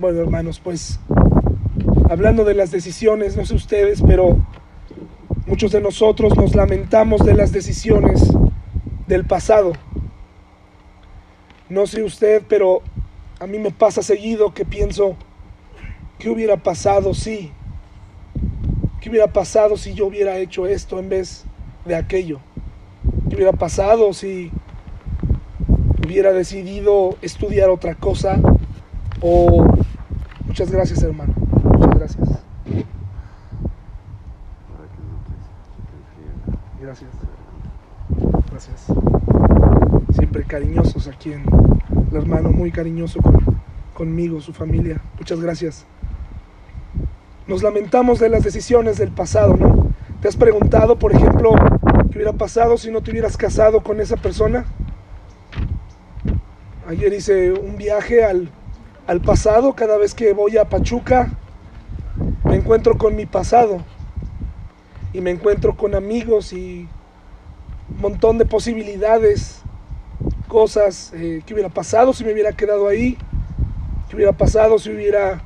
Bueno, hermanos, pues hablando de las decisiones, no sé ustedes, pero muchos de nosotros nos lamentamos de las decisiones del pasado. No sé usted, pero a mí me pasa seguido que pienso, ¿qué hubiera pasado si? ¿Qué hubiera pasado si yo hubiera hecho esto en vez de aquello? ¿Qué hubiera pasado si hubiera decidido estudiar otra cosa? O muchas gracias, hermano. Muchas gracias. Gracias. Gracias. Siempre cariñosos aquí en el hermano, muy cariñoso conmigo, su familia. Muchas gracias. Nos lamentamos de las decisiones del pasado, ¿no? ¿Te has preguntado, por ejemplo, qué hubiera pasado si no te hubieras casado con esa persona? Ayer hice un viaje al, al pasado, cada vez que voy a Pachuca, me encuentro con mi pasado y me encuentro con amigos y un montón de posibilidades, cosas eh, que hubiera pasado si me hubiera quedado ahí, que hubiera pasado si hubiera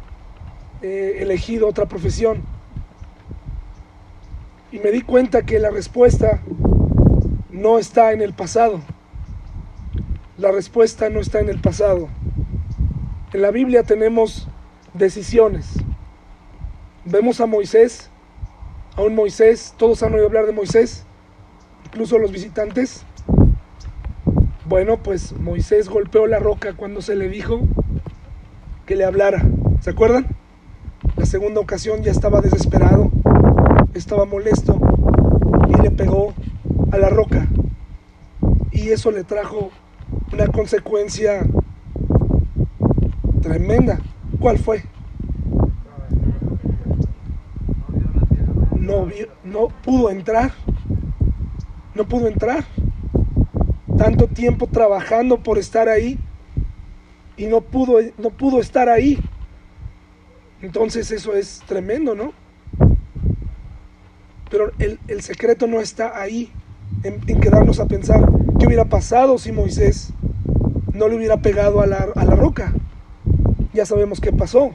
eh, elegido otra profesión. Y me di cuenta que la respuesta no está en el pasado. La respuesta no está en el pasado. En la Biblia tenemos decisiones. Vemos a Moisés, a un Moisés, todos han oído hablar de Moisés, incluso los visitantes. Bueno, pues Moisés golpeó la roca cuando se le dijo que le hablara. ¿Se acuerdan? La segunda ocasión ya estaba desesperado, estaba molesto y le pegó a la roca. Y eso le trajo una consecuencia tremenda. ¿Cuál fue? No, no pudo entrar. No pudo entrar. Tanto tiempo trabajando por estar ahí y no pudo, no pudo estar ahí. Entonces eso es tremendo, ¿no? Pero el, secreto no está ahí, en, quedarnos a pensar qué hubiera pasado si Moisés no le hubiera pegado a la, a la roca. Ya sabemos qué pasó.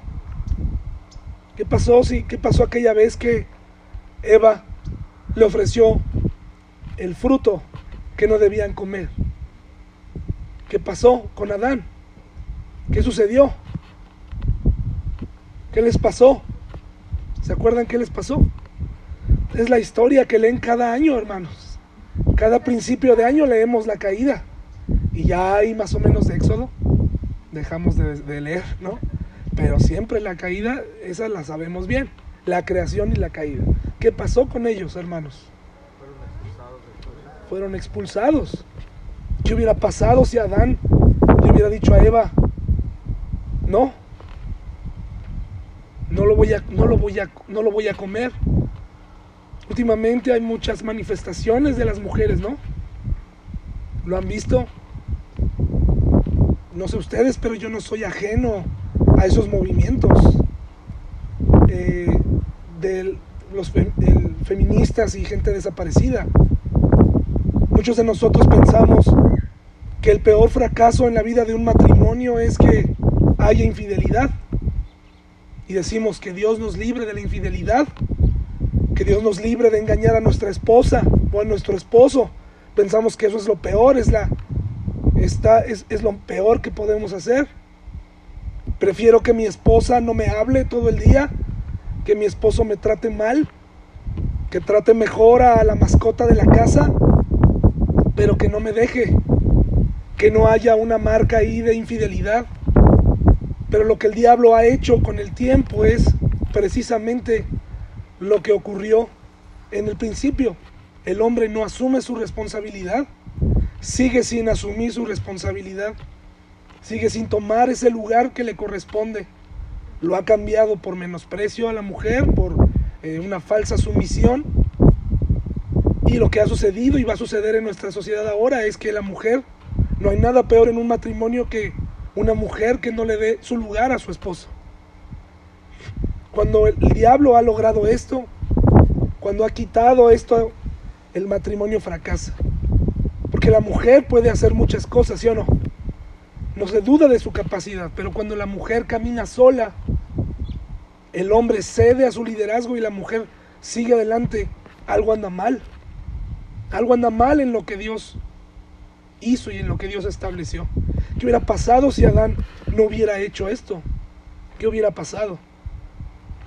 ¿Qué pasó si qué pasó aquella vez que Eva le ofreció el fruto que no debían comer? ¿Qué pasó con Adán? ¿Qué sucedió? ¿Qué les pasó? ¿Se acuerdan qué les pasó? Es la historia que leen cada año, hermanos. Cada principio de año leemos la caída. Y ya hay más o menos de éxodo. Dejamos de, leer, ¿no? Pero siempre la caída, esa la sabemos bien. La creación y la caída. ¿Qué pasó con ellos, hermanos? Fueron expulsados. ¿Qué hubiera pasado si Adán le hubiera dicho a Eva, no, no lo voy a, no lo voy a, no lo voy a comer. Últimamente hay muchas manifestaciones de las mujeres, ¿no? ¿Lo han visto? No sé ustedes, pero yo no soy ajeno a esos movimientos eh, de los feministas y gente desaparecida. Muchos de nosotros pensamos que el peor fracaso en la vida de un matrimonio es que haya infidelidad y decimos que Dios nos libre de la infidelidad, que Dios nos libre de engañar a nuestra esposa o a nuestro esposo. Pensamos que eso es lo peor, es, la, está, es, es lo peor que podemos hacer. Prefiero que mi esposa no me hable todo el día, que mi esposo me trate mal, que trate mejor a la mascota de la casa, pero que no me deje, que no haya una marca ahí de infidelidad. Pero lo que el diablo ha hecho con el tiempo es precisamente lo que ocurrió en el principio. El hombre no asume su responsabilidad, sigue sin asumir su responsabilidad, sigue sin tomar ese lugar que le corresponde. Lo ha cambiado por menosprecio a la mujer, por eh, una falsa sumisión. Y lo que ha sucedido y va a suceder en nuestra sociedad ahora es que la mujer, no hay nada peor en un matrimonio que una mujer que no le dé su lugar a su esposo. Cuando el diablo ha logrado esto, cuando ha quitado esto, el matrimonio fracasa. Porque la mujer puede hacer muchas cosas, ¿sí o no? no se duda de su capacidad, pero cuando la mujer camina sola, el hombre cede a su liderazgo y la mujer sigue adelante, algo anda mal. Algo anda mal en lo que Dios hizo y en lo que Dios estableció. ¿Qué hubiera pasado si Adán no hubiera hecho esto? ¿Qué hubiera pasado?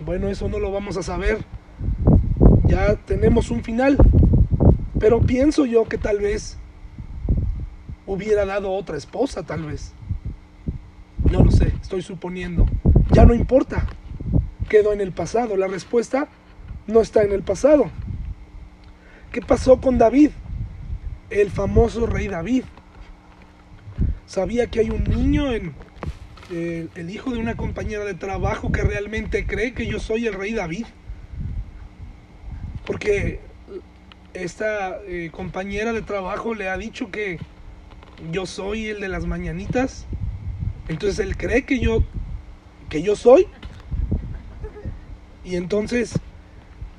Bueno, eso no lo vamos a saber. Ya tenemos un final. Pero pienso yo que tal vez hubiera dado otra esposa, tal vez. No lo sé, estoy suponiendo. Ya no importa. Quedó en el pasado. La respuesta no está en el pasado. ¿Qué pasó con David? El famoso rey David. Sabía que hay un niño en el, hijo de una compañera de trabajo que realmente cree que yo soy el rey David. Porque esta eh, compañera de trabajo le ha dicho que yo soy el de las mañanitas. Entonces él cree que yo que yo soy. Y entonces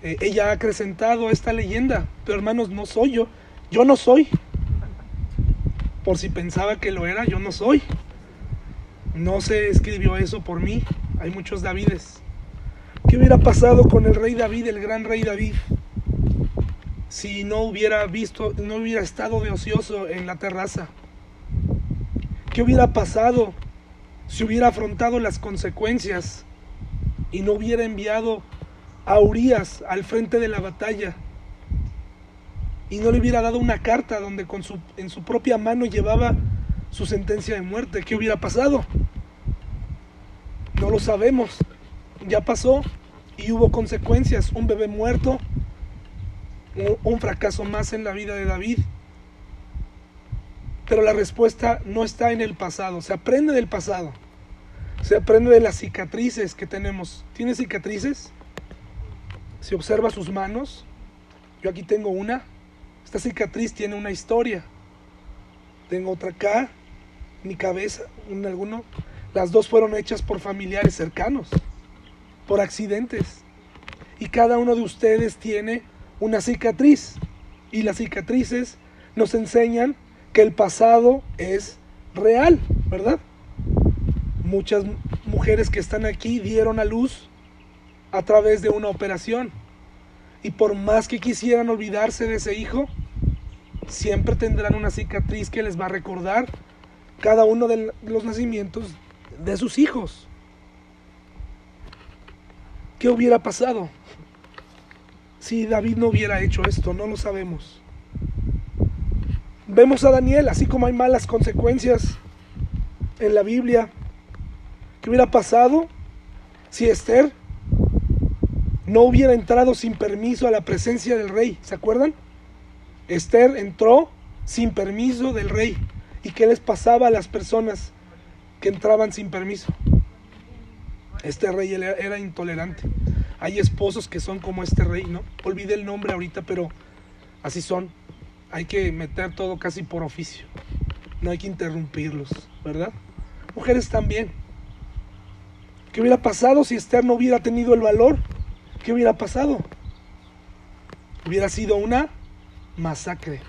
eh, ella ha acrecentado esta leyenda. Pero hermanos, no soy yo. Yo no soy. Por si pensaba que lo era, yo no soy. No se escribió eso por mí. Hay muchos Davides. ¿Qué hubiera pasado con el rey David, el gran rey David? Si no hubiera visto, no hubiera estado de ocioso en la terraza. ¿Qué hubiera pasado si hubiera afrontado las consecuencias y no hubiera enviado a Urias al frente de la batalla y no le hubiera dado una carta donde su, en su propia mano llevaba su sentencia de muerte. ¿Qué hubiera pasado? No lo sabemos. Ya pasó y hubo consecuencias. Un bebé muerto, un fracaso más en la vida de David. Pero la respuesta no está en el pasado, se aprende del pasado. Se aprende de las cicatrices que tenemos. ¿Tiene cicatrices? Si observa sus manos, yo aquí tengo una. Esta cicatriz tiene una historia. Tengo otra acá, mi cabeza, un alguno. Las dos fueron hechas por familiares cercanos, por accidentes. Y cada uno de ustedes tiene una cicatriz. Y las cicatrices nos enseñan que el pasado es real, ¿verdad? Muchas mujeres que están aquí dieron a luz a través de una operación. Y por más que quisieran olvidarse de ese hijo, siempre tendrán una cicatriz que les va a recordar cada uno de los nacimientos de sus hijos. ¿Qué hubiera pasado si David no hubiera hecho esto? No lo sabemos. Vemos a Daniel, así como hay malas consecuencias en la Biblia. ¿Qué hubiera pasado si Esther no hubiera entrado sin permiso a la presencia del rey? ¿Se acuerdan? Esther entró sin permiso del rey. ¿Y qué les pasaba a las personas que entraban sin permiso? Este rey era intolerante. Hay esposos que son como este rey, ¿no? Olvidé el nombre ahorita, pero así son hay que meter todo casi por oficio. No hay que interrumpirlos, ¿verdad? Mujeres también. ¿Qué hubiera pasado si Esther no hubiera tenido el valor? ¿Qué hubiera pasado? Hubiera sido una masacre,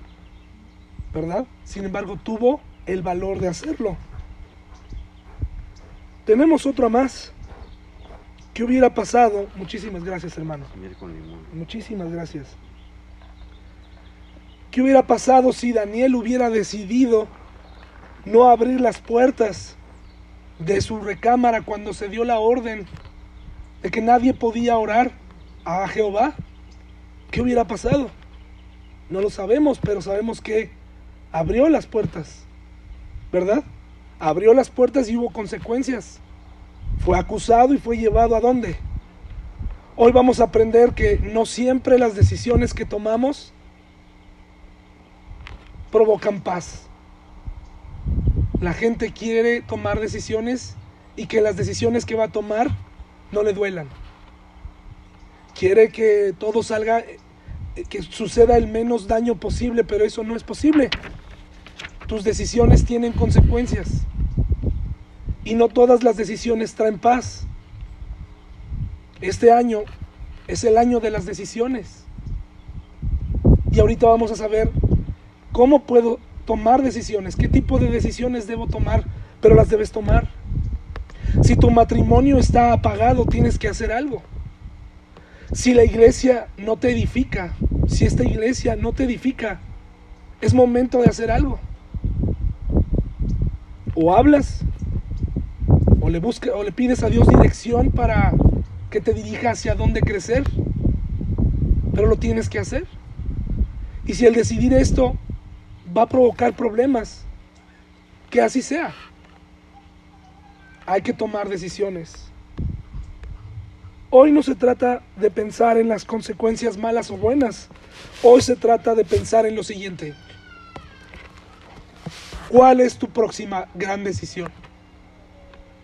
¿verdad? Sin embargo, tuvo el valor de hacerlo. Tenemos otra más. ¿Qué hubiera pasado? Muchísimas gracias, hermano. Muchísimas gracias. ¿Qué hubiera pasado si Daniel hubiera decidido no abrir las puertas de su recámara cuando se dio la orden de que nadie podía orar a Jehová? ¿Qué hubiera pasado? No lo sabemos, pero sabemos que abrió las puertas, ¿verdad? Abrió las puertas y hubo consecuencias. Fue acusado y fue llevado a dónde? Hoy vamos a aprender que no siempre las decisiones que tomamos provocan paz. La gente quiere tomar decisiones y que las decisiones que va a tomar no le duelan. Quiere que todo salga, eh, que suceda el menos daño posible, pero eso no es posible. Tus decisiones tienen consecuencias. Y no todas las decisiones traen paz. Este año es el año de las decisiones. Y ahorita vamos a saber ¿Cómo puedo tomar decisiones? ¿Qué tipo de decisiones debo tomar pero las debes tomar. Si tu matrimonio está apagado, tienes que hacer algo. Si la iglesia no te edifica, si esta iglesia no te edifica, es momento de hacer algo. O hablas, o le, busca, o le pides a Dios dirección para que te dirija hacia dónde crecer, pero lo tienes que hacer. Y si el decidir esto va a provocar problemas, que así sea. Hay que tomar decisiones. Hoy no se trata de pensar en las consecuencias malas o buenas. Hoy se trata de pensar en lo siguiente. ¿Cuál es tu próxima gran decisión?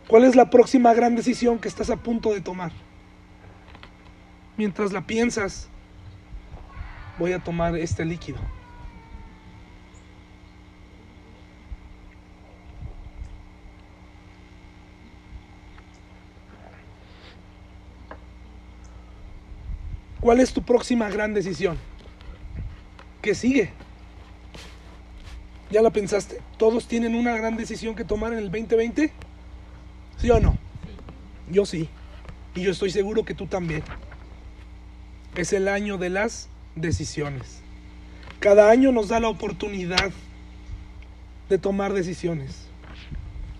¿Cuál es la próxima gran decisión que estás a punto de tomar? Mientras la piensas, voy a tomar este líquido. ¿Cuál es tu próxima gran decisión? ¿Qué sigue? ¿Ya la pensaste? ¿Todos tienen una gran decisión que tomar en el 2020? ¿Sí o no? Yo sí. Y yo estoy seguro que tú también. Es el año de las decisiones. Cada año nos da la oportunidad de tomar decisiones.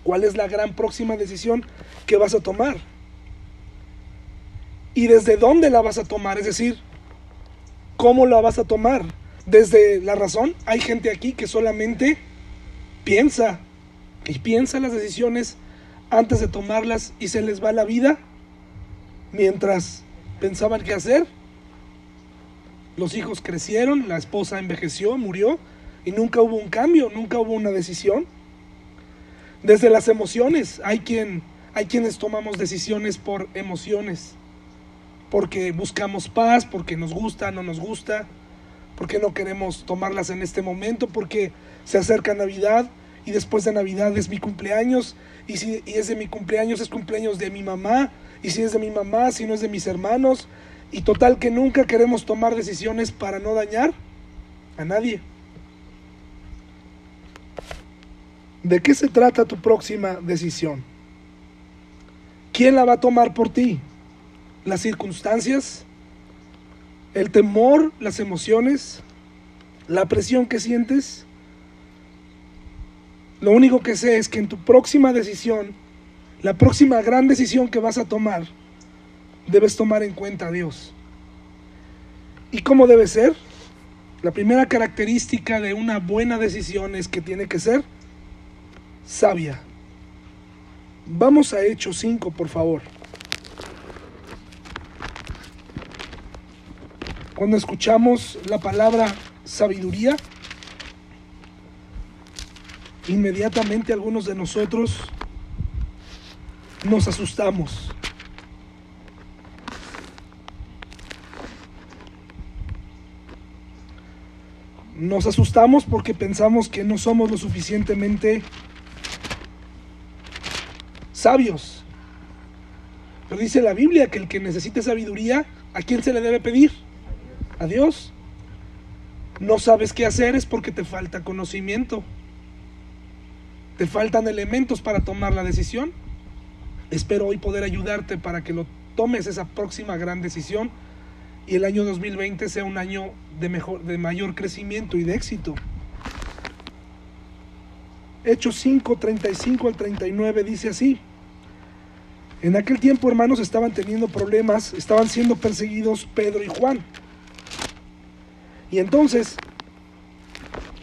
¿Cuál es la gran próxima decisión que vas a tomar? ¿Y desde dónde la vas a tomar? Es decir, ¿cómo la vas a tomar? Desde la razón. Hay gente aquí que solamente piensa y piensa las decisiones antes de tomarlas y se les va la vida mientras pensaban qué hacer los hijos crecieron, la esposa envejeció, murió y nunca hubo un cambio, nunca hubo una decisión. Desde las emociones, hay quien hay quienes tomamos decisiones por emociones, porque buscamos paz, porque nos gusta, no nos gusta, porque no queremos tomarlas en este momento, porque se acerca Navidad y después de Navidad es mi cumpleaños y si y es de mi cumpleaños es cumpleaños de mi mamá y si es de mi mamá, si no es de mis hermanos y total que nunca queremos tomar decisiones para no dañar a nadie. ¿De qué se trata tu próxima decisión? ¿Quién la va a tomar por ti? ¿Las circunstancias? ¿El temor? ¿Las emociones? ¿La presión que sientes? Lo único que sé es que en tu próxima decisión, la próxima gran decisión que vas a tomar, debes tomar en cuenta a Dios. ¿Y cómo debe ser? La primera característica de una buena decisión es que tiene que ser sabia. Vamos a Hechos 5, por favor. Cuando escuchamos la palabra sabiduría, inmediatamente algunos de nosotros nos asustamos. Nos asustamos porque pensamos que no somos lo suficientemente sabios. Pero dice la Biblia que el que necesite sabiduría, ¿a quién se le debe pedir? A Dios. No sabes qué hacer es porque te falta conocimiento. Te faltan elementos para tomar la decisión. Espero hoy poder ayudarte para que lo tomes esa próxima gran decisión y el año 2020 sea un año de, mejor, de mayor crecimiento y de éxito. Hechos 5, 35 al 39 dice así. En aquel tiempo, hermanos, estaban teniendo problemas, estaban siendo perseguidos Pedro y Juan. Y entonces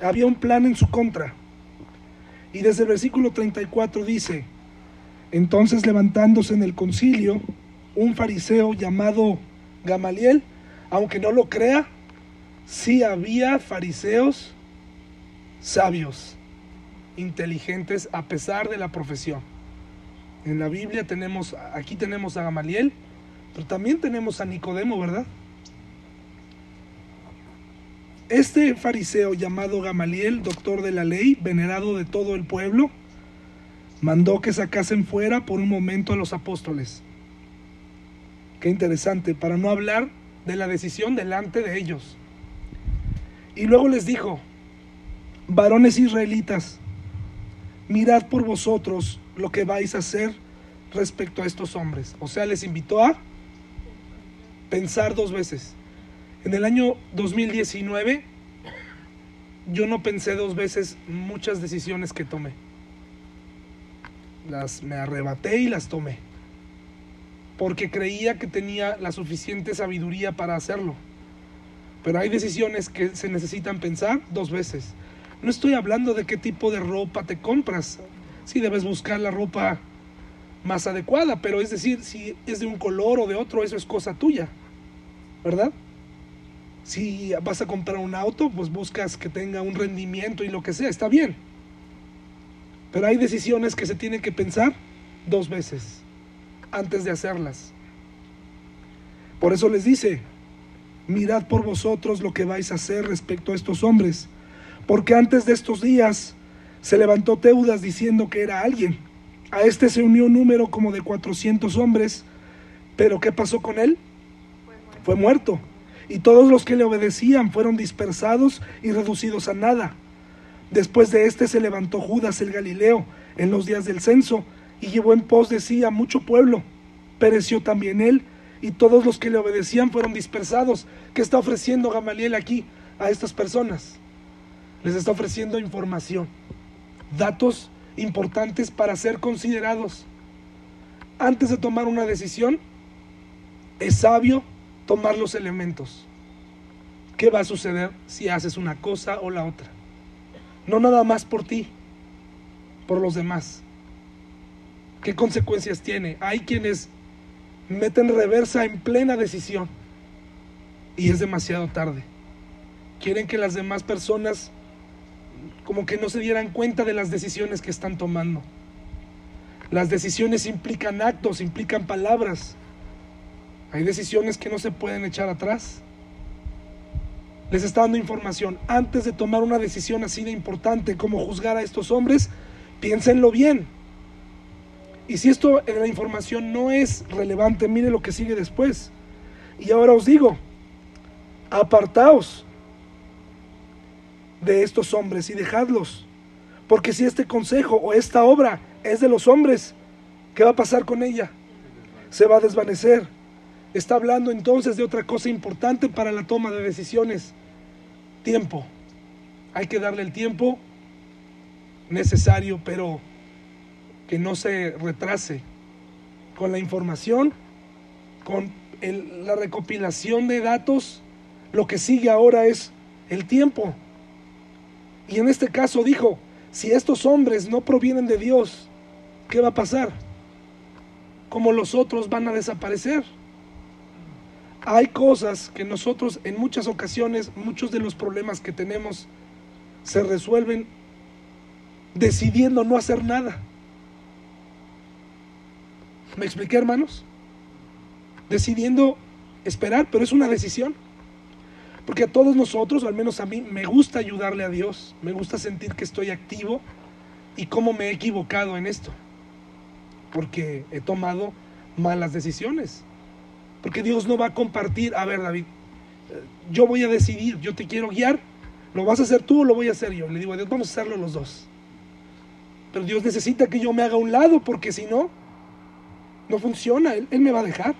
había un plan en su contra. Y desde el versículo 34 dice, entonces levantándose en el concilio, un fariseo llamado Gamaliel, aunque no lo crea, sí había fariseos sabios, inteligentes a pesar de la profesión. En la Biblia tenemos, aquí tenemos a Gamaliel, pero también tenemos a Nicodemo, ¿verdad? Este fariseo llamado Gamaliel, doctor de la ley, venerado de todo el pueblo, mandó que sacasen fuera por un momento a los apóstoles. Qué interesante, para no hablar de la decisión delante de ellos. Y luego les dijo, varones israelitas, mirad por vosotros lo que vais a hacer respecto a estos hombres. O sea, les invitó a pensar dos veces. En el año 2019 yo no pensé dos veces muchas decisiones que tomé. Las me arrebaté y las tomé. Porque creía que tenía la suficiente sabiduría para hacerlo. Pero hay decisiones que se necesitan pensar dos veces. No estoy hablando de qué tipo de ropa te compras. Sí, debes buscar la ropa más adecuada, pero es decir, si es de un color o de otro, eso es cosa tuya. ¿Verdad? Si vas a comprar un auto, pues buscas que tenga un rendimiento y lo que sea, está bien. Pero hay decisiones que se tienen que pensar dos veces antes de hacerlas. Por eso les dice, mirad por vosotros lo que vais a hacer respecto a estos hombres, porque antes de estos días se levantó Teudas diciendo que era alguien. A este se unió un número como de 400 hombres, pero ¿qué pasó con él? Fue muerto y todos los que le obedecían fueron dispersados y reducidos a nada. Después de éste se levantó Judas el Galileo en los días del censo y llevó en pos de sí a mucho pueblo. Pereció también él y todos los que le obedecían fueron dispersados. ¿Qué está ofreciendo Gamaliel aquí a estas personas? Les está ofreciendo información, datos importantes para ser considerados. Antes de tomar una decisión, es sabio tomar los elementos. ¿Qué va a suceder si haces una cosa o la otra? No nada más por ti, por los demás. ¿Qué consecuencias tiene? Hay quienes meten reversa en plena decisión y es demasiado tarde. Quieren que las demás personas como que no se dieran cuenta de las decisiones que están tomando. Las decisiones implican actos, implican palabras. Hay decisiones que no se pueden echar atrás. Les está dando información. Antes de tomar una decisión así de importante como juzgar a estos hombres, piénsenlo bien. Y si esto en la información no es relevante, mire lo que sigue después. Y ahora os digo, apartaos de estos hombres y dejadlos. Porque si este consejo o esta obra es de los hombres, ¿qué va a pasar con ella? Se va a desvanecer. Está hablando entonces de otra cosa importante para la toma de decisiones. Tiempo. Hay que darle el tiempo necesario, pero que no se retrase con la información, con la recopilación de datos. Lo que sigue ahora es el tiempo. Y en este caso dijo, si estos hombres no provienen de Dios, ¿qué va a pasar? Como los otros van a desaparecer hay cosas que nosotros en muchas ocasiones, muchos de los problemas que tenemos se resuelven decidiendo no hacer nada. ¿Me expliqué, hermanos? Decidiendo esperar, pero es una decisión. Porque a todos nosotros, al menos a mí, me gusta ayudarle a Dios, me gusta sentir que estoy activo y cómo me he equivocado en esto. Porque he tomado malas decisiones. Porque Dios no va a compartir, a ver David, yo voy a decidir, yo te quiero guiar, lo vas a hacer tú o lo voy a hacer yo. Le digo a Dios, vamos a hacerlo los dos. Pero Dios necesita que yo me haga un lado porque si no, no funciona, Él, me va a dejar.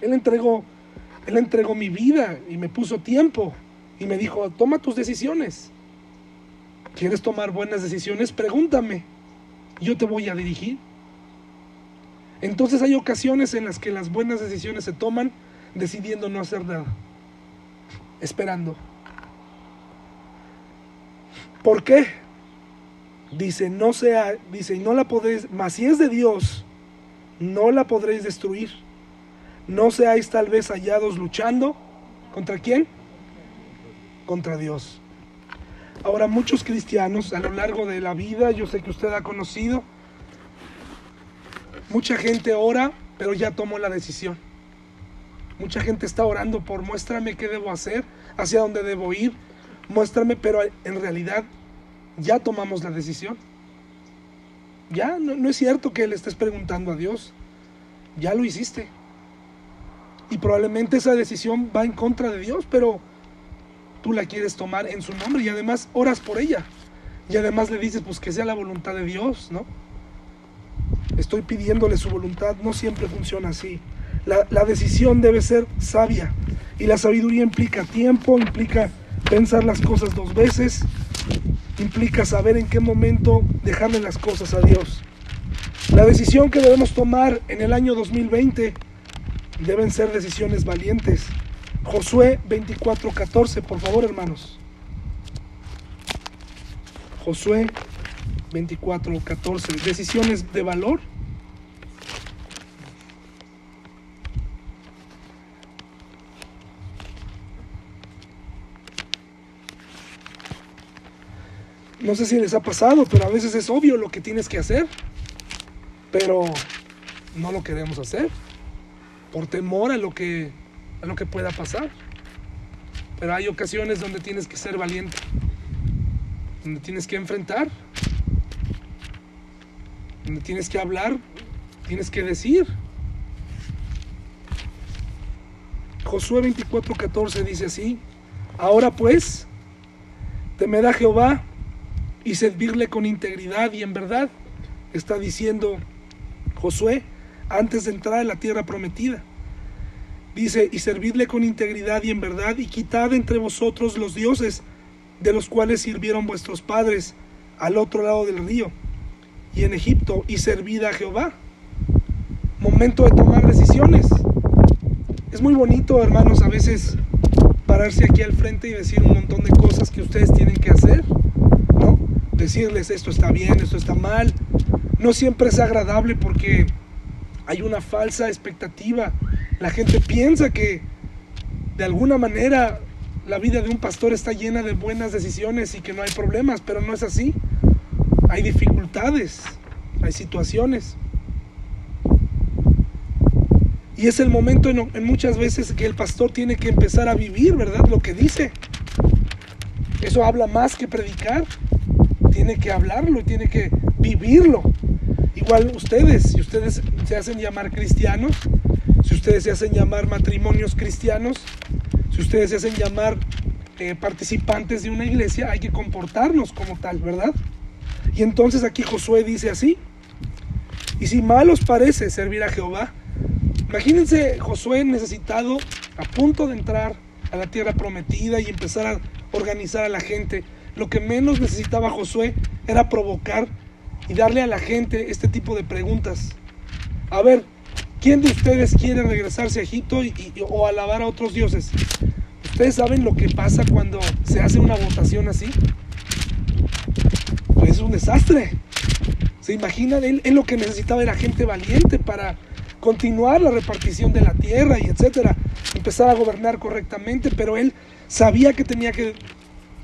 Él entregó, él entregó mi vida y me puso tiempo y me dijo, toma tus decisiones. ¿Quieres tomar buenas decisiones? Pregúntame. Yo te voy a dirigir. Entonces hay ocasiones en las que las buenas decisiones se toman decidiendo no hacer nada, esperando. ¿Por qué? Dice, no sea, dice, no la podréis, mas si es de Dios, no la podréis destruir. No seáis tal vez hallados luchando. ¿Contra quién? Contra Dios. Ahora muchos cristianos a lo largo de la vida, yo sé que usted ha conocido, Mucha gente ora, pero ya tomó la decisión. Mucha gente está orando por muéstrame qué debo hacer, hacia dónde debo ir, muéstrame, pero en realidad ya tomamos la decisión. Ya, no, es cierto que le estés preguntando a Dios, ya lo hiciste. Y probablemente esa decisión va en contra de Dios, pero tú la quieres tomar en su nombre y además oras por ella. Y además le dices, pues que sea la voluntad de Dios, ¿no? Estoy pidiéndole su voluntad, no siempre funciona así. La, decisión debe ser sabia. Y la sabiduría implica tiempo, implica pensar las cosas dos veces, implica saber en qué momento dejarle las cosas a Dios. La decisión que debemos tomar en el año 2020 deben ser decisiones valientes. Josué 24:14, por favor, hermanos. Josué 24:14, decisiones de valor. No sé si les ha pasado, pero a veces es obvio lo que tienes que hacer, pero no lo queremos hacer por temor a lo que a lo que pueda pasar. Pero hay ocasiones donde tienes que ser valiente, donde tienes que enfrentar, donde tienes que hablar, tienes que decir. Josué 24:14 dice así: Ahora pues, temed Jehová y servirle con integridad y en verdad, está diciendo Josué antes de entrar a la tierra prometida. Dice, y servidle con integridad y en verdad, y quitad entre vosotros los dioses de los cuales sirvieron vuestros padres al otro lado del río y en Egipto, y servid a Jehová. Momento de tomar decisiones. Es muy bonito, hermanos, a veces pararse aquí al frente y decir un montón de cosas que ustedes tienen que hacer decirles esto está bien, esto está mal. No siempre es agradable porque hay una falsa expectativa. La gente piensa que de alguna manera la vida de un pastor está llena de buenas decisiones y que no hay problemas, pero no es así. Hay dificultades, hay situaciones. Y es el momento en, muchas veces que el pastor tiene que empezar a vivir, ¿verdad? Lo que dice. Eso habla más que predicar tiene que hablarlo, tiene que vivirlo. Igual ustedes, si ustedes se hacen llamar cristianos, si ustedes se hacen llamar matrimonios cristianos, si ustedes se hacen llamar eh, participantes de una iglesia, hay que comportarnos como tal, ¿verdad? Y entonces aquí Josué dice así, y si mal os parece servir a Jehová, imagínense Josué necesitado, a punto de entrar a la tierra prometida y empezar a organizar a la gente lo que menos necesitaba Josué era provocar y darle a la gente este tipo de preguntas. A ver, ¿quién de ustedes quiere regresarse a Egipto o alabar a otros dioses? ¿Ustedes saben lo que pasa cuando se hace una votación así? Es un desastre. ¿Se imaginan? Él, él, lo que necesitaba era gente valiente para continuar la repartición de la tierra y etcétera. Empezar a gobernar correctamente, pero él sabía que tenía que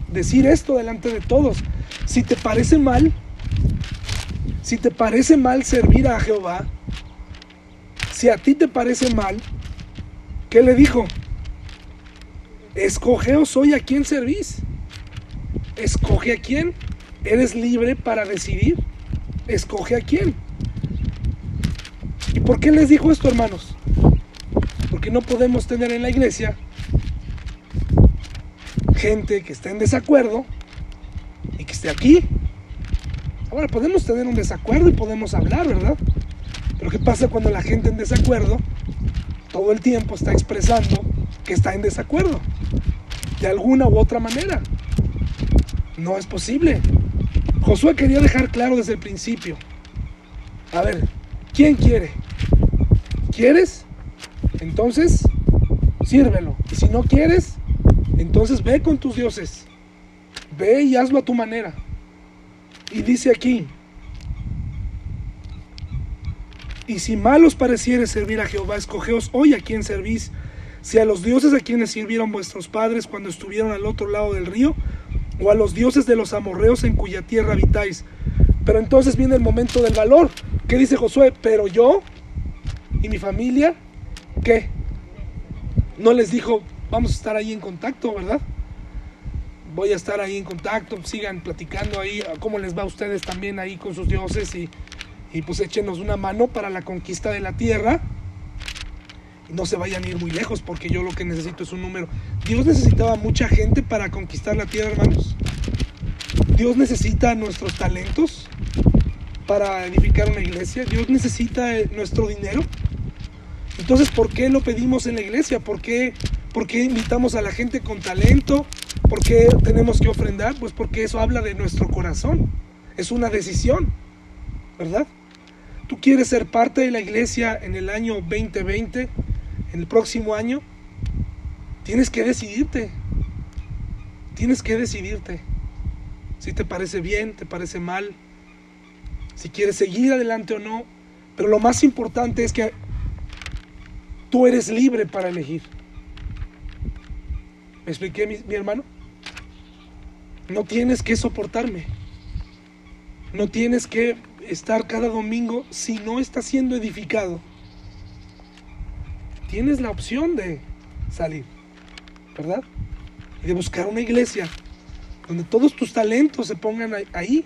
decir esto delante de todos. Si te parece mal, si te parece mal servir a Jehová, si a ti te parece mal, ¿qué le dijo? Escogeos hoy a quién servís. Escoge a quién. Eres libre para decidir. Escoge a quién. ¿Y por qué les dijo esto, hermanos? Porque no podemos tener en la iglesia gente que esté en desacuerdo y que esté aquí. Ahora, podemos tener un desacuerdo y podemos hablar, ¿verdad? Pero ¿qué pasa cuando la gente en desacuerdo todo el tiempo está expresando que está en desacuerdo? De alguna u otra manera. No es posible. Josué quería dejar claro desde el principio. A ver, ¿quién quiere? ¿Quieres? Entonces, sírvelo. Y si no quieres, entonces ve con tus dioses, ve y hazlo a tu manera. Y dice aquí, y si mal os pareciere servir a Jehová, escogeos hoy a quien servís, si a los dioses a quienes sirvieron vuestros padres cuando estuvieron al otro lado del río, o a los dioses de los amorreos en cuya tierra habitáis. Pero entonces viene el momento del valor. ¿Qué dice Josué? Pero yo y mi familia, ¿qué? No les dijo, vamos a estar ahí en contacto, ¿verdad? Voy a estar ahí en contacto, sigan platicando ahí, cómo les va a ustedes también ahí con sus dioses y, y pues échenos una mano para la conquista de la tierra. No se vayan a ir muy lejos porque yo lo que necesito es un número. Dios necesitaba mucha gente para conquistar la tierra, hermanos. Dios necesita nuestros talentos para edificar una iglesia. Dios necesita eh, nuestro dinero. Entonces, ¿por qué lo pedimos en la iglesia? ¿Por qué, ¿Por qué invitamos a la gente con talento? ¿Por qué tenemos que ofrendar? Pues porque eso habla de nuestro corazón. Es una decisión, ¿verdad? Tú quieres ser parte de la iglesia en el año 2020, en el próximo año. Tienes que decidirte. Tienes que decidirte. Si te parece bien, te parece mal. Si quieres seguir adelante o no. Pero lo más importante es que tú eres libre para elegir. ¿Me expliqué, mi, hermano? No tienes que soportarme. No tienes que estar cada domingo si no está siendo edificado. Tienes la opción de salir, ¿verdad? Y de buscar una iglesia donde todos tus talentos se pongan ahí,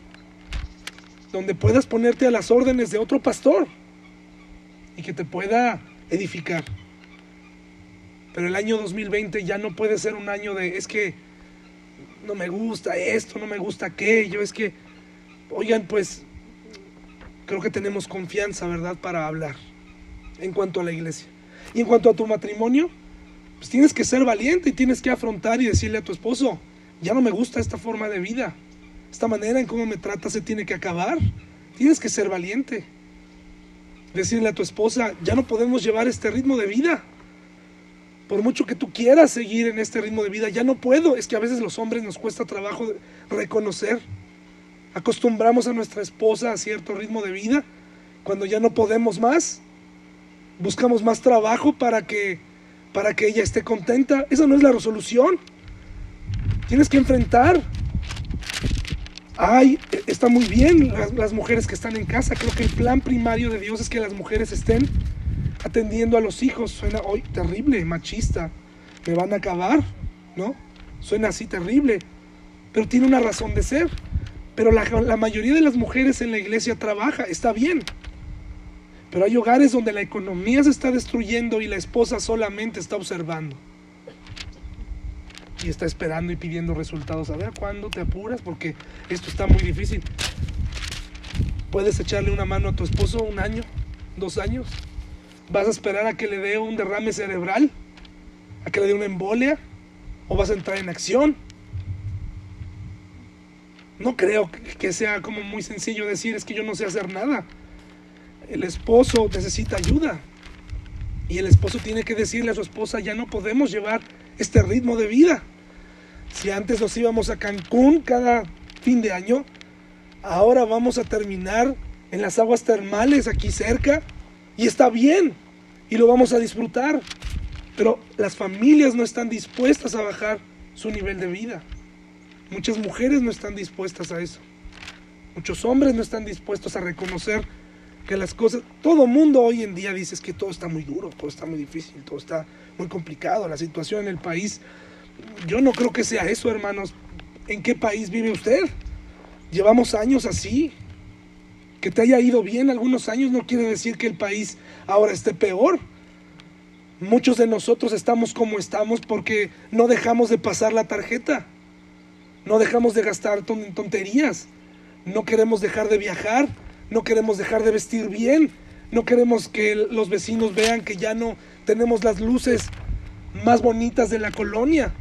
donde puedas ponerte a las órdenes de otro pastor y que te pueda edificar. Pero el año 2020 ya no puede ser un año de, es que no me gusta esto, no me gusta aquello, es que, oigan, pues creo que tenemos confianza, ¿verdad?, para hablar en cuanto a la iglesia. Y en cuanto a tu matrimonio, pues tienes que ser valiente y tienes que afrontar y decirle a tu esposo, ya no me gusta esta forma de vida, esta manera en cómo me trata se tiene que acabar. Tienes que ser valiente. Decirle a tu esposa, ya no podemos llevar este ritmo de vida. Por mucho que tú quieras seguir en este ritmo de vida, ya no puedo. Es que a veces los hombres nos cuesta trabajo reconocer. Acostumbramos a nuestra esposa a cierto ritmo de vida. Cuando ya no podemos más, buscamos más trabajo para que, para que ella esté contenta. Esa no es la resolución. Tienes que enfrentar. Ay, está muy bien las, mujeres que están en casa. Creo que el plan primario de Dios es que las mujeres estén atendiendo a los hijos. Suena hoy terrible, machista. Me van a acabar, ¿no? Suena así terrible. Pero tiene una razón de ser. Pero la mayoría de las mujeres en la iglesia trabaja, está bien. Pero hay hogares donde la economía se está destruyendo y la esposa solamente está observando. Y está esperando y pidiendo resultados. A ver cuándo te apuras porque esto está muy difícil. Puedes echarle una mano a tu esposo un año, dos años. ¿Vas a esperar a que le dé un derrame cerebral? ¿A que le dé una embolia? ¿O vas a entrar en acción? No creo que sea como muy sencillo decir es que yo no sé hacer nada. El esposo necesita ayuda. Y el esposo tiene que decirle a su esposa, ya no podemos llevar este ritmo de vida. Si antes nos íbamos a Cancún cada fin de año, ahora vamos a terminar en las aguas termales aquí cerca y está bien y lo vamos a disfrutar. Pero las familias no están dispuestas a bajar su nivel de vida. Muchas mujeres no están dispuestas a eso. Muchos hombres no están dispuestos a reconocer que las cosas, todo mundo hoy en día dice que todo está muy duro, todo está muy difícil, todo está muy complicado, la situación en el país. Yo no creo que sea eso, hermanos. ¿En qué país vive usted? Llevamos años así, que te haya ido bien algunos años no quiere decir que el país ahora esté peor. Muchos de nosotros estamos como estamos porque no dejamos de pasar la tarjeta. No dejamos de gastar tonterías. No queremos dejar de viajar. No queremos dejar de vestir bien. No queremos que los vecinos vean que ya no tenemos las luces más bonitas de la colonia.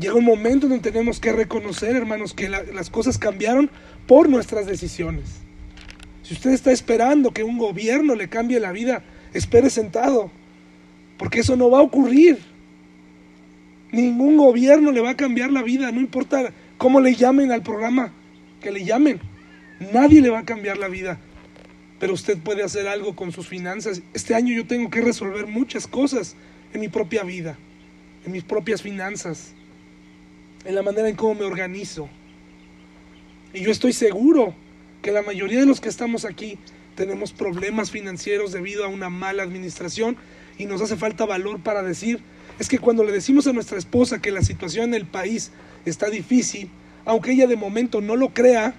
Llega un momento en donde tenemos que reconocer, hermanos, que las cosas cambiaron por nuestras decisiones. Si usted está esperando que un gobierno le cambie la vida, espere sentado, porque eso no va a ocurrir. Ningún gobierno le va a cambiar la vida, no importa cómo le llamen al programa, que le llamen. Nadie le va a cambiar la vida. Pero usted puede hacer algo con sus finanzas. Este año yo tengo que resolver muchas cosas en mi propia vida, en mis propias finanzas, en la manera en cómo me organizo. Y yo estoy seguro que la mayoría de los que estamos aquí tenemos problemas financieros debido a una mala administración y nos hace falta valor para decir, es que cuando le decimos a nuestra esposa que la situación en el país está difícil, aunque ella de momento no lo crea,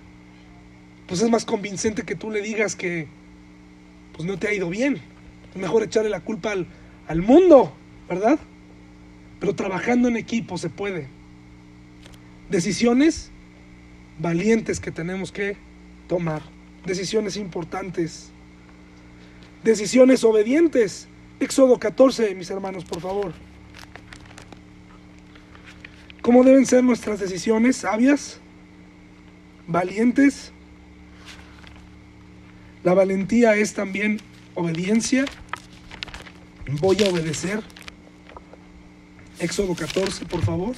pues es más convincente que tú le digas que pues no te ha ido bien. Es mejor echarle la culpa al, al mundo, ¿verdad? Pero trabajando en equipo se puede. Decisiones valientes que tenemos que tomar. Decisiones importantes. Decisiones obedientes. Éxodo 14, mis hermanos, por favor. ¿Cómo deben ser nuestras decisiones? ¿Sabias? ¿Valientes? La valentía es también obediencia. Voy a obedecer. Éxodo 14, por favor.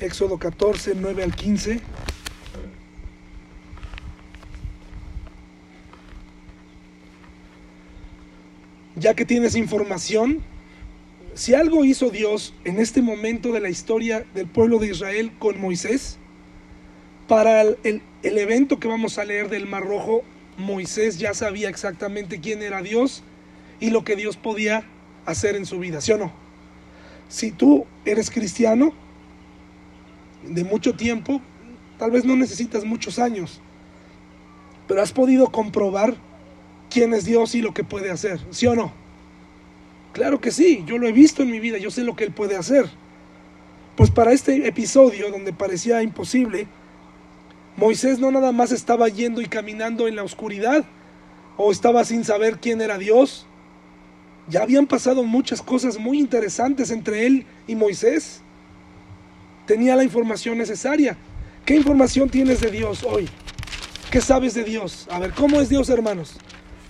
Éxodo 14, 9 al 15. Ya que tienes información, si algo hizo Dios en este momento de la historia del pueblo de Israel con Moisés, para el, el, evento que vamos a leer del Mar Rojo, Moisés ya sabía exactamente quién era Dios y lo que Dios podía hacer en su vida, ¿sí o no? Si tú eres cristiano de mucho tiempo, tal vez no necesitas muchos años, pero has podido comprobar quién es Dios y lo que puede hacer, ¿sí o no? Claro que sí, yo lo he visto en mi vida, yo sé lo que Él puede hacer. Pues para este episodio donde parecía imposible, Moisés no nada más estaba yendo y caminando en la oscuridad o estaba sin saber quién era Dios. Ya habían pasado muchas cosas muy interesantes entre él y Moisés. Tenía la información necesaria. ¿Qué información tienes de Dios hoy? ¿Qué sabes de Dios? A ver, ¿cómo es Dios, hermanos?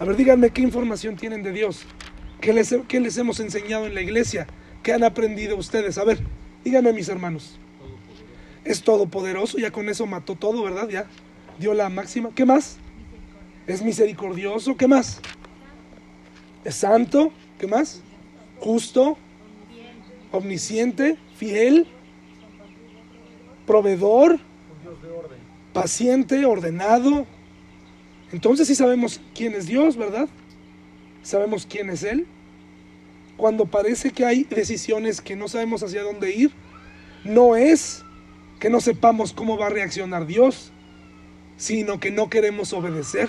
A ver, díganme qué información tienen de Dios. ¿Qué les, qué les hemos enseñado en la iglesia? ¿Qué han aprendido ustedes? A ver, díganme mis hermanos es todopoderoso, ya con eso mató todo, ¿verdad? Ya dio la máxima. ¿Qué más? Es misericordioso, ¿qué más? Es santo, ¿qué más? Justo, omnisciente, fiel, proveedor, paciente, ordenado. Entonces sí sabemos quién es Dios, ¿verdad? Sabemos quién es Él. Cuando parece que hay decisiones que no sabemos hacia dónde ir, no es que no sepamos cómo va a reaccionar Dios, sino que no queremos obedecer,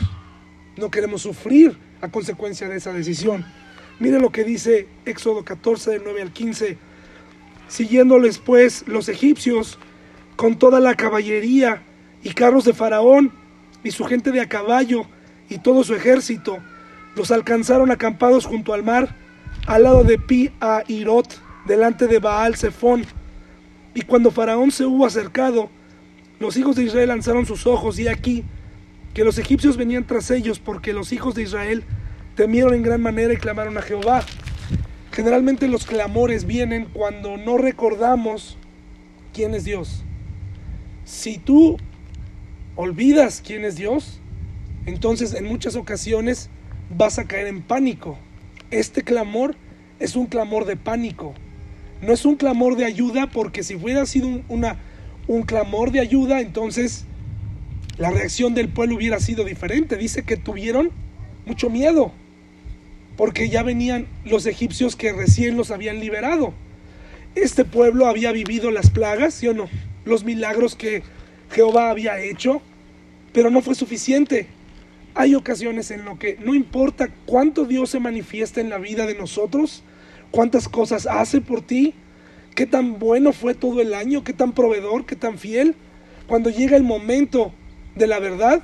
no queremos sufrir a consecuencia de esa decisión. Mire lo que dice Éxodo 14 del 9 al 15. Siguiéndoles pues los egipcios con toda la caballería y carros de Faraón y su gente de a caballo y todo su ejército, los alcanzaron acampados junto al mar, al lado de Pi a Irot, delante de Baal Zephón y cuando Faraón se hubo acercado, los hijos de Israel lanzaron sus ojos y aquí que los egipcios venían tras ellos porque los hijos de Israel temieron en gran manera y clamaron a Jehová. Generalmente los clamores vienen cuando no recordamos quién es Dios. Si tú olvidas quién es Dios, entonces en muchas ocasiones vas a caer en pánico. Este clamor es un clamor de pánico. No es un clamor de ayuda porque si hubiera sido un, una, un clamor de ayuda, entonces la reacción del pueblo hubiera sido diferente. Dice que tuvieron mucho miedo porque ya venían los egipcios que recién los habían liberado. Este pueblo había vivido las plagas, ¿sí o no? Los milagros que Jehová había hecho, pero no fue suficiente. Hay ocasiones en lo que no importa cuánto Dios se manifiesta en la vida de nosotros, cuántas cosas hace por ti, qué tan bueno fue todo el año, qué tan proveedor, qué tan fiel. Cuando llega el momento de la verdad,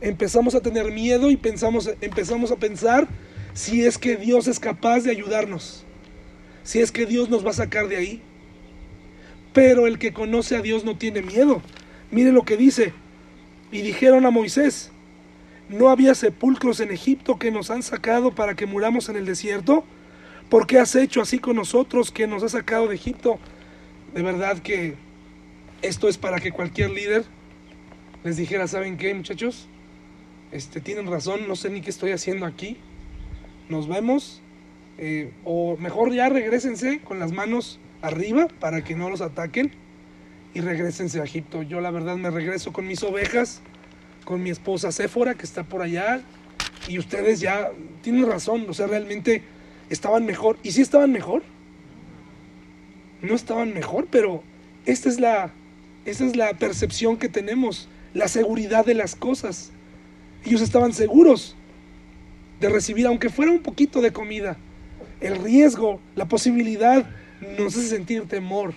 empezamos a tener miedo y pensamos, empezamos a pensar si es que Dios es capaz de ayudarnos, si es que Dios nos va a sacar de ahí. Pero el que conoce a Dios no tiene miedo. Mire lo que dice. Y dijeron a Moisés, ¿no había sepulcros en Egipto que nos han sacado para que muramos en el desierto? ¿Por qué has hecho así con nosotros que nos has sacado de Egipto? De verdad que esto es para que cualquier líder les dijera, ¿saben qué, muchachos? Este, tienen razón, no sé ni qué estoy haciendo aquí. Nos vemos. Eh, o mejor ya regresense con las manos arriba para que no los ataquen y regresense a Egipto. Yo la verdad me regreso con mis ovejas, con mi esposa Séfora que está por allá y ustedes ya tienen razón, o sea, realmente estaban mejor. ¿Y si estaban mejor? No estaban mejor, pero esta es la, esta es la percepción que tenemos, la seguridad de las cosas. Ellos estaban seguros de recibir, aunque fuera un poquito de comida. El riesgo, la posibilidad nos hace sentir temor.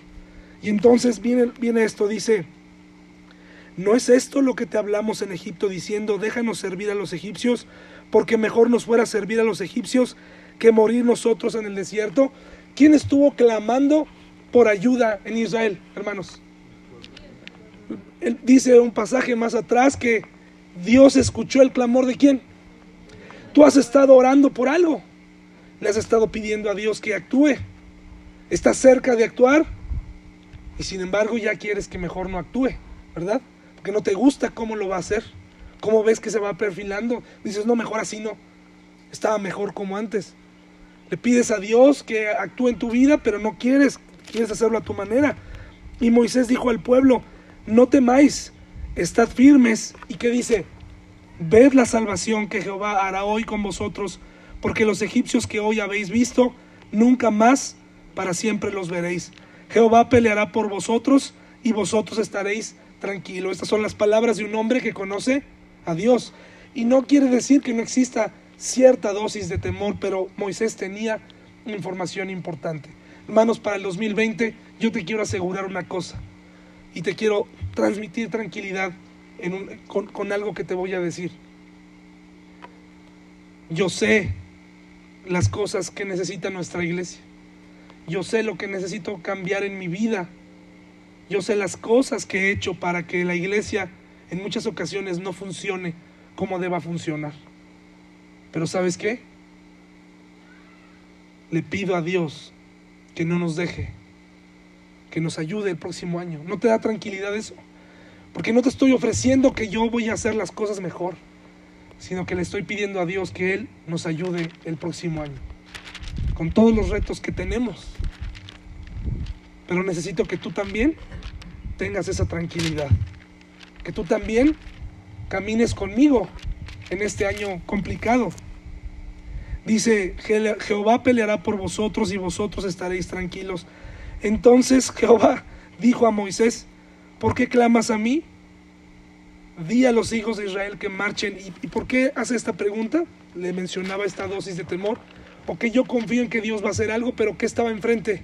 Y entonces viene, viene esto, dice, ¿no es esto lo que te hablamos en Egipto diciendo, déjanos servir a los egipcios, porque mejor nos fuera servir a los egipcios que morir nosotros en el desierto? ¿Quién estuvo clamando por ayuda en Israel, hermanos? Él dice un pasaje más atrás que Dios escuchó el clamor de quién. Tú has estado orando por algo. Le has estado pidiendo a Dios que actúe. Estás cerca de actuar y sin embargo ya quieres que mejor no actúe, ¿verdad? Porque no te gusta cómo lo va a hacer. ¿Cómo ves que se va perfilando? Dices, no, mejor así no. Estaba mejor como antes. Le pides a Dios que actúe en tu vida, pero no quieres, quieres hacerlo a tu manera. Y Moisés dijo al pueblo, no temáis, estad firmes. ¿Y qué dice? Ved la salvación que Jehová hará hoy con vosotros, porque los egipcios que hoy habéis visto, nunca más para siempre los veréis. Jehová peleará por vosotros y vosotros estaréis tranquilos. Estas son las palabras de un hombre que conoce a Dios. Y no quiere decir que no exista cierta dosis de temor, pero Moisés tenía información importante. Hermanos, para el 2020 yo te quiero asegurar una cosa y te quiero transmitir tranquilidad con, con algo que te voy a decir. Yo sé las cosas que necesita nuestra iglesia. Yo sé lo que necesito cambiar en mi vida. Yo sé las cosas que he hecho para que la iglesia en muchas ocasiones no funcione como deba funcionar. Pero ¿sabes qué? Le pido a Dios que no nos deje, que nos ayude el próximo año. ¿No te da tranquilidad eso? Porque no te estoy ofreciendo que yo voy a hacer las cosas mejor, sino que le estoy pidiendo a Dios que Él nos ayude el próximo año, con todos los retos que tenemos. Pero necesito que tú también tengas esa tranquilidad, que tú también camines conmigo en este año complicado. Dice, Jehová peleará por vosotros y vosotros estaréis tranquilos. Entonces Jehová dijo a Moisés, ¿por qué clamas a mí? Di a los hijos de Israel que marchen. ¿Y, por qué hace esta pregunta? Le mencionaba esta dosis de temor. Porque yo confío en que Dios va a hacer algo, pero ¿qué estaba enfrente?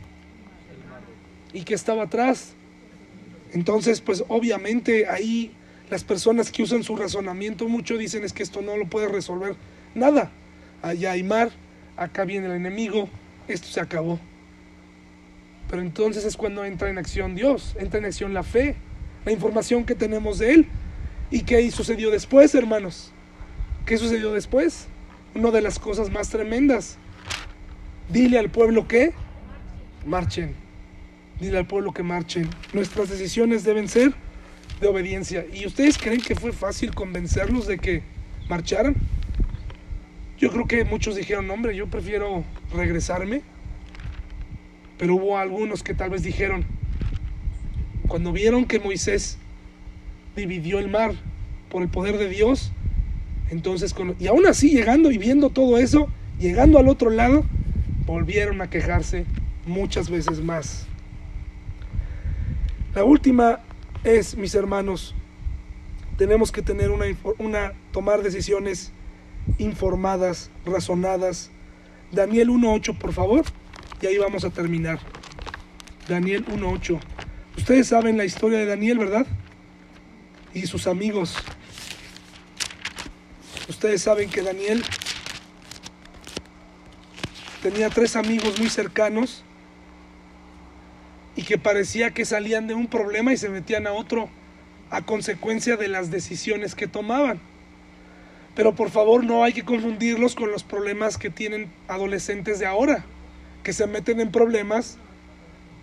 ¿Y qué estaba atrás? Entonces, pues obviamente ahí las personas que usan su razonamiento mucho dicen es que esto no lo puede resolver nada. Allá hay mar, acá viene el enemigo, esto se acabó. Pero entonces es cuando entra en acción Dios, entra en acción la fe, la información que tenemos de Él. ¿Y qué sucedió después, hermanos? ¿Qué sucedió después? Una de las cosas más tremendas. Dile al pueblo que marchen. Dile al pueblo que marchen. Nuestras decisiones deben ser de obediencia. ¿Y ustedes creen que fue fácil convencerlos de que marcharan? Yo creo que muchos dijeron, hombre, yo prefiero regresarme. Pero hubo algunos que tal vez dijeron, cuando vieron que Moisés dividió el mar por el poder de Dios, entonces, y aún así llegando y viendo todo eso, llegando al otro lado, volvieron a quejarse muchas veces más. La última es, mis hermanos, tenemos que tener una, una tomar decisiones informadas, razonadas. Daniel 1.8, por favor, y ahí vamos a terminar. Daniel 1.8. Ustedes saben la historia de Daniel, ¿verdad? Y sus amigos. Ustedes saben que Daniel tenía tres amigos muy cercanos y que parecía que salían de un problema y se metían a otro a consecuencia de las decisiones que tomaban. Pero por favor no hay que confundirlos con los problemas que tienen adolescentes de ahora, que se meten en problemas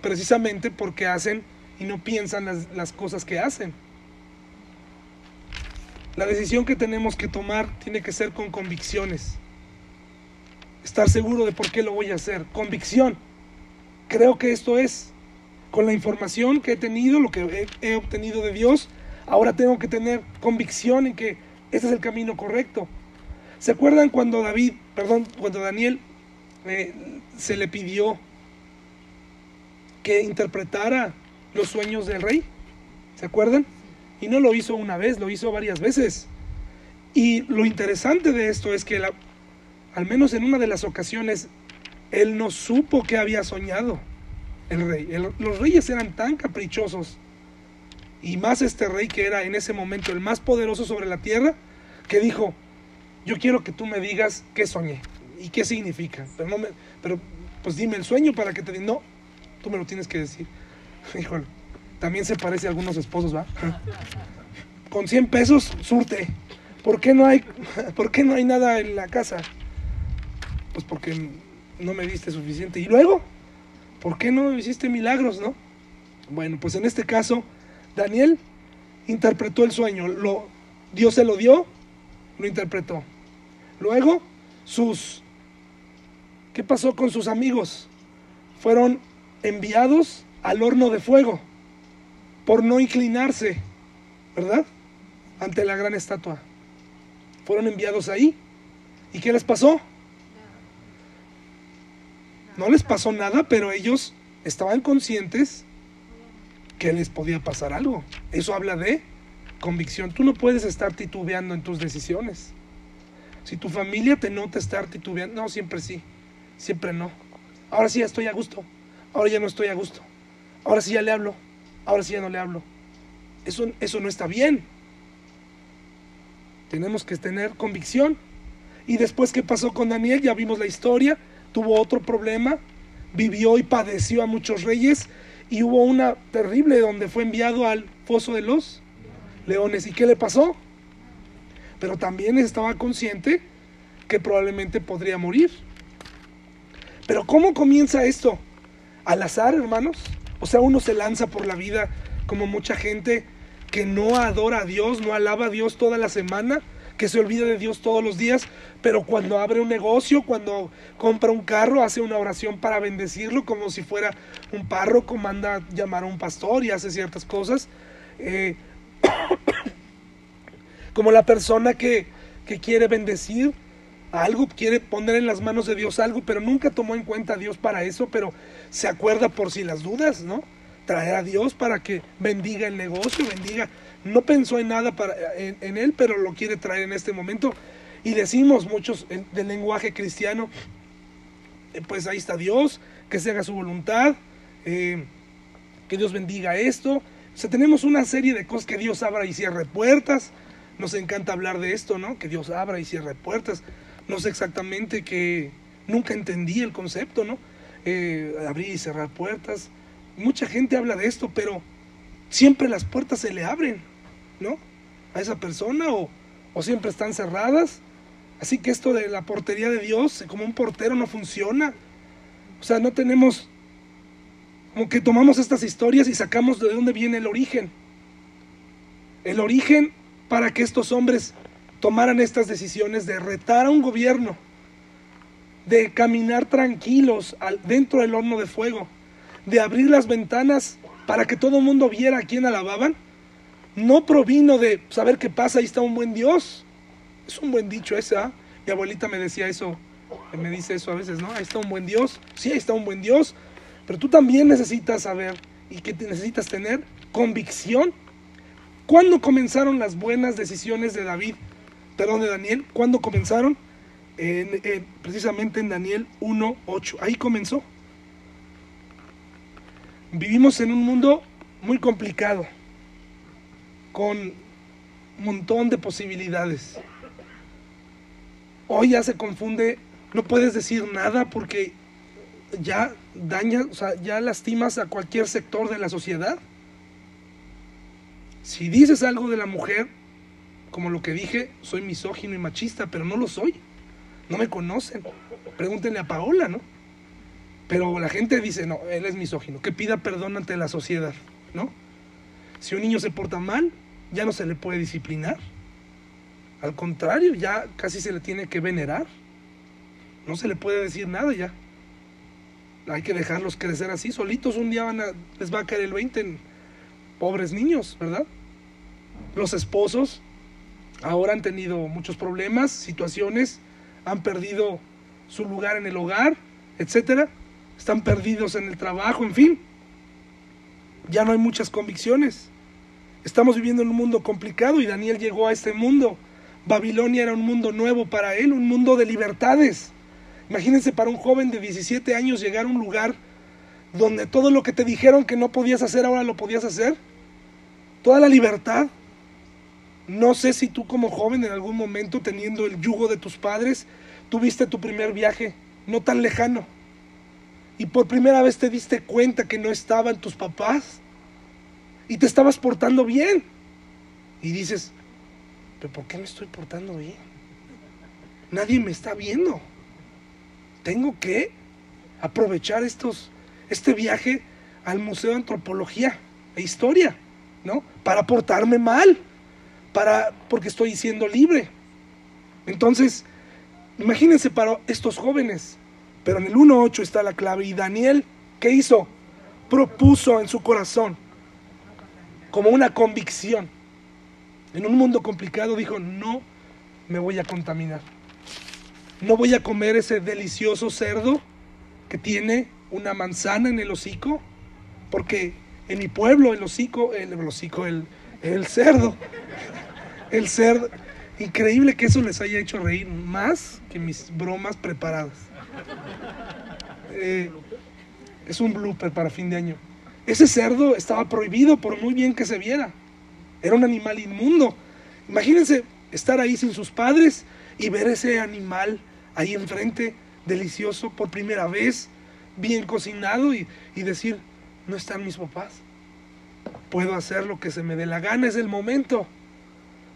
precisamente porque hacen y no piensan las, las cosas que hacen. La decisión que tenemos que tomar tiene que ser con convicciones estar seguro de por qué lo voy a hacer. Convicción. Creo que esto es. Con la información que he tenido, lo que he, obtenido de Dios, ahora tengo que tener convicción en que este es el camino correcto. ¿Se acuerdan cuando David, perdón, cuando Daniel eh, se le pidió que interpretara los sueños del rey? ¿Se acuerdan? Y no lo hizo una vez, lo hizo varias veces. Y lo interesante de esto es que al menos en una de las ocasiones, él no supo que había soñado. El rey. los reyes eran tan caprichosos y más este rey que era en ese momento el más poderoso sobre la tierra, que dijo, yo quiero que tú me digas qué soñé y qué significa, pero pues dime el sueño para que te diga, no, tú me lo tienes que decir. Híjole, también se parece a algunos esposos, ¿va? Con 100 pesos surte. ¿Por qué no hay, por qué no hay nada en la casa? Pues porque no me diste suficiente. Y luego, ¿por qué no hiciste milagros, no? Bueno, pues en este caso, Daniel interpretó el sueño. Lo, Dios se lo dio, lo interpretó. Luego, sus... ¿Qué pasó con sus amigos? Fueron enviados al horno de fuego por no inclinarse, ¿verdad? Ante la gran estatua. Fueron enviados ahí. ¿Y qué les pasó? No les pasó nada, pero ellos estaban conscientes que les podía pasar algo. Eso habla de convicción. Tú no puedes estar titubeando en tus decisiones. Si tu familia te nota estar titubeando, no, siempre sí, siempre no. Ahora sí ya estoy a gusto, ahora ya no estoy a gusto, ahora sí ya le hablo, ahora sí ya no le hablo. Eso, eso no está bien. Tenemos que tener convicción. Y después, ¿qué pasó con Daniel? Ya vimos la historia, tuvo otro problema, vivió y padeció a muchos reyes y hubo una terrible donde fue enviado al foso de los leones. ¿Y qué le pasó? Pero también estaba consciente que probablemente podría morir. Pero ¿cómo comienza esto? ¿Al azar, hermanos? O sea, uno se lanza por la vida como mucha gente que no adora a Dios, no alaba a Dios toda la semana, que se olvida de Dios todos los días, pero cuando abre un negocio, cuando compra un carro, hace una oración para bendecirlo como si fuera un párroco, manda llamar a un pastor y hace ciertas cosas. Eh, como la persona que, que quiere bendecir algo, quiere poner en las manos de Dios algo, pero nunca tomó en cuenta a Dios para eso, pero se acuerda por si las dudas, ¿no? Traer a Dios para que bendiga el negocio, bendiga. No pensó en nada para, en, él, pero lo quiere traer en este momento. Y decimos muchos del lenguaje cristiano, eh, pues ahí está Dios, que se haga su voluntad, eh, que Dios bendiga esto. O sea, tenemos una serie de cosas que Dios abra y cierre puertas, nos encanta hablar de esto, ¿no? Que Dios abra y cierre puertas. No sé exactamente que nunca entendí el concepto, ¿no? Eh, abrir y cerrar puertas. Mucha gente habla de esto, pero siempre las puertas se le abren, ¿no? A esa persona o, o siempre están cerradas. Así que esto de la portería de Dios, como un portero, no funciona. O sea, no tenemos, como que tomamos estas historias y sacamos de dónde viene el origen. El origen para que estos hombres tomaran estas decisiones de retar a un gobierno, de caminar tranquilos dentro del horno de fuego, de abrir las ventanas para que todo el mundo viera a quién alababan, no provino de saber qué pasa, ahí está un buen Dios. Es un buen dicho ese, ¿ah? Mi abuelita me decía eso, me dice eso a veces, ¿no? Ahí está un buen Dios, sí, ahí está un buen Dios, pero tú también necesitas saber y que necesitas tener convicción ¿Cuándo comenzaron las buenas decisiones de David? Perdón, de Daniel. ¿Cuándo comenzaron? precisamente en Daniel 1.8. Ahí comenzó. Vivimos en un mundo muy complicado, con un montón de posibilidades. Hoy ya se confunde, no puedes decir nada porque ya dañas, o sea, ya lastimas a cualquier sector de la sociedad. Si dices algo de la mujer, como lo que dije, soy misógino y machista, pero no lo soy. No me conocen. Pregúntenle a Paola, ¿no? Pero la gente dice, no, él es misógino, que pida perdón ante la sociedad, ¿no? Si un niño se porta mal, ya no se le puede disciplinar. Al contrario, ya casi se le tiene que venerar. No se le puede decir nada ya. Hay que dejarlos crecer así, solitos. Un día van a, les va a caer el 20 pobres niños, ¿verdad? Los esposos ahora han tenido muchos problemas, situaciones, han perdido su lugar en el hogar, etcétera, están perdidos en el trabajo, en fin. Ya no hay muchas convicciones. Estamos viviendo en un mundo complicado y Daniel llegó a este mundo. Babilonia era un mundo nuevo para él, un mundo de libertades. Imagínense para un joven de 17 años llegar a un lugar donde todo lo que te dijeron que no podías hacer ahora lo podías hacer, toda la libertad. No sé si tú como joven en algún momento teniendo el yugo de tus padres, tuviste tu primer viaje, no tan lejano, y por primera vez te diste cuenta que no estaban tus papás y te estabas portando bien. Y dices, pero ¿por qué me estoy portando bien? Nadie me está viendo. Tengo que aprovechar estos, este viaje al Museo de Antropología e Historia, ¿no? Para portarme mal, para, porque estoy siendo libre. Entonces, imagínense para estos jóvenes, pero en el 1.8 está la clave. Y Daniel, ¿qué hizo? Propuso en su corazón, como una convicción, en un mundo complicado, dijo, no me voy a contaminar. No voy a comer ese delicioso cerdo que tiene una manzana en el hocico, porque en mi pueblo el hocico, el, hocico, el, el cerdo, el cerdo, increíble que eso les haya hecho reír más que mis bromas preparadas. Eh, es un blooper para fin de año. Ese cerdo estaba prohibido por muy bien que se viera. Era un animal inmundo. Imagínense estar ahí sin sus padres y ver ese animal ahí enfrente, delicioso, por primera vez, bien cocinado y, y decir, no están mis papás. Puedo hacer lo que se me dé la gana, es el momento.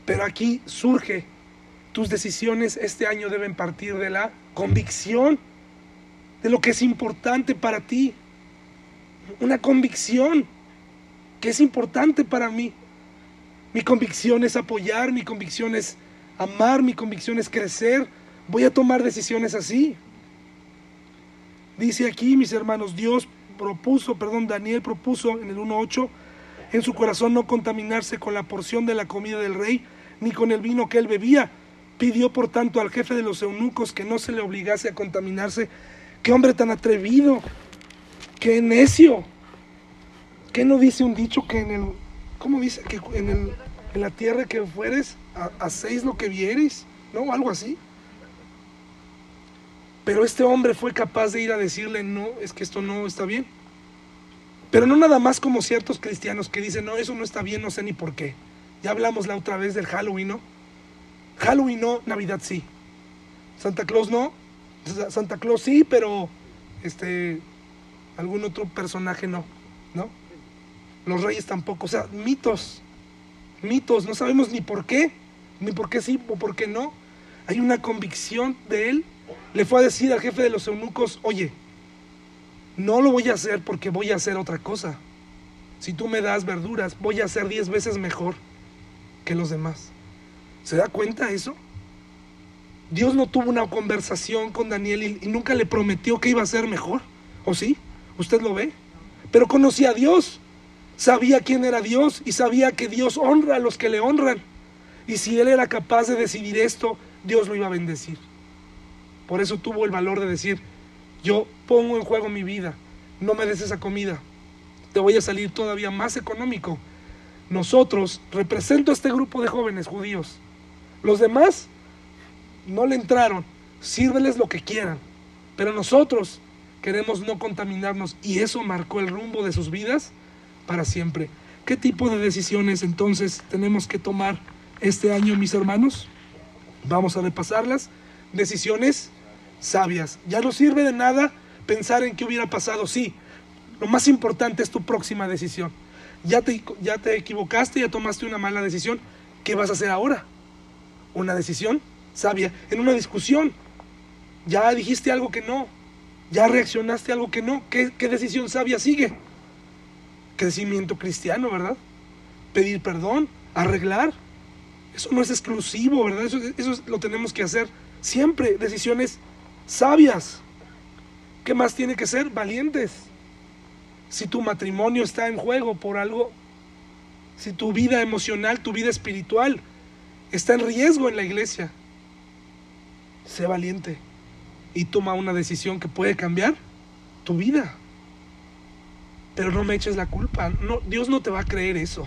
Pero aquí surge, tus decisiones este año deben partir de la convicción de lo que es importante para ti. Una convicción que es importante para mí. Mi convicción es apoyar, mi convicción es amar, mi convicción es crecer. Voy a tomar decisiones así. Dice aquí, mis hermanos, Dios propuso, perdón, Daniel propuso en el 1.8, en su corazón no contaminarse con la porción de la comida del rey, ni con el vino que él bebía. Pidió, por tanto, al jefe de los eunucos que no se le obligase a contaminarse. Qué hombre tan atrevido, qué necio. ¿Qué no dice un dicho que en el, ¿cómo dice? Que en, el, en la tierra que fueres, hacéis lo que vieres, ¿no? Algo así. Pero este hombre fue capaz de ir a decirle, no, es que esto no está bien. Pero no nada más como ciertos cristianos que dicen, no, eso no está bien, no sé ni por qué. Ya hablamos la otra vez del Halloween, ¿no? Halloween no, Navidad sí. Santa Claus no. Santa Claus sí, pero este algún otro personaje no, ¿no? Los reyes tampoco, o sea, mitos. Mitos, no sabemos ni por qué, ni por qué sí o por qué no. Hay una convicción de él le fue a decir al jefe de los eunucos, oye, no lo voy a hacer porque voy a hacer otra cosa. Si tú me das verduras, voy a hacer diez veces mejor que los demás. ¿Se da cuenta eso? Dios no tuvo una conversación con Daniel y, y nunca le prometió que iba a ser mejor. ¿O sí? ¿Usted lo ve? Pero conocía a Dios. Sabía quién era Dios y sabía que Dios honra a los que le honran. Y si él era capaz de decidir esto, Dios lo iba a bendecir. Por eso tuvo el valor de decir, yo pongo en juego mi vida, no me des esa comida, te voy a salir todavía más económico. Nosotros represento a este grupo de jóvenes judíos. Los demás no le entraron, sírveles lo que quieran, pero nosotros queremos no contaminarnos y eso marcó el rumbo de sus vidas para siempre. ¿Qué tipo de decisiones entonces tenemos que tomar este año, mis hermanos? Vamos a repasarlas. Decisiones sabias. Ya no sirve de nada pensar en qué hubiera pasado. Sí, lo más importante es tu próxima decisión. Ya te, ya te equivocaste, ya tomaste una mala decisión. ¿Qué vas a hacer ahora? Una decisión sabia. En una discusión, ya dijiste algo que no. Ya reaccionaste a algo que no. ¿Qué, qué decisión sabia sigue? Crecimiento cristiano, ¿verdad? Pedir perdón, arreglar. Eso no es exclusivo, ¿verdad? Eso, eso lo tenemos que hacer siempre. Decisiones sabias. ¿Qué más tiene que ser? Valientes. Si tu matrimonio está en juego por algo, si tu vida emocional, tu vida espiritual está en riesgo en la iglesia, sé valiente y toma una decisión que puede cambiar tu vida. Pero no me eches la culpa. No, Dios no te va a creer eso.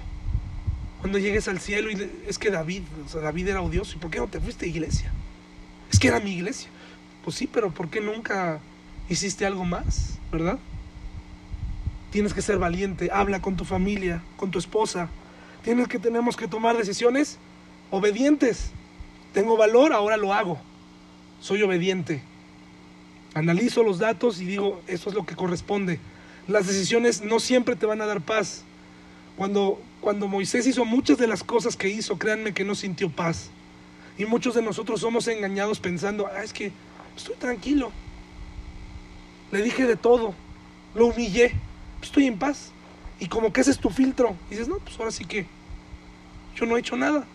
Cuando llegues al cielo y es que David, o sea, David era odioso, ¿y por qué no te fuiste a iglesia? Es que era mi iglesia. Pues sí, pero ¿por qué nunca hiciste algo más? ¿Verdad? Tienes que ser valiente, habla con tu familia, con tu esposa. Tienes que tenemos que tomar decisiones obedientes. Tengo valor, ahora lo hago. Soy obediente. Analizo los datos y digo, eso es lo que corresponde. Las decisiones no siempre te van a dar paz. Cuando, cuando Moisés hizo muchas de las cosas que hizo, créanme que no sintió paz. Y muchos de nosotros somos engañados pensando, ah, es que estoy tranquilo. Le dije de todo, lo humillé, estoy en paz. Y como que ese es tu filtro. Y dices, no, pues ahora sí que yo no he hecho nada.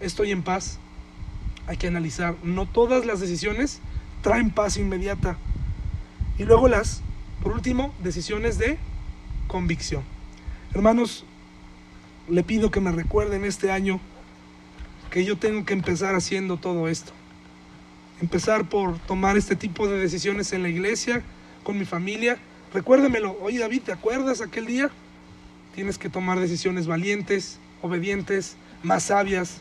Estoy en paz. Hay que analizar. No todas las decisiones traen paz inmediata. Y luego las, por último, decisiones de convicción. Hermanos, le pido que me recuerden este año que yo tengo que empezar haciendo todo esto. Empezar por tomar este tipo de decisiones en la iglesia, con mi familia. Recuérdemelo, oye David, ¿te acuerdas aquel día? Tienes que tomar decisiones valientes, obedientes, más sabias.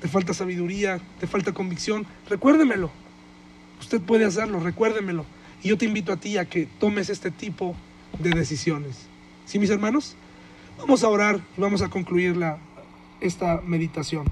Te falta sabiduría, te falta convicción. Recuérdemelo. Usted puede hacerlo, recuérdemelo. Y yo te invito a ti a que tomes este tipo de decisiones. ¿Sí, mis hermanos? Vamos a orar y vamos a concluir la, esta meditación.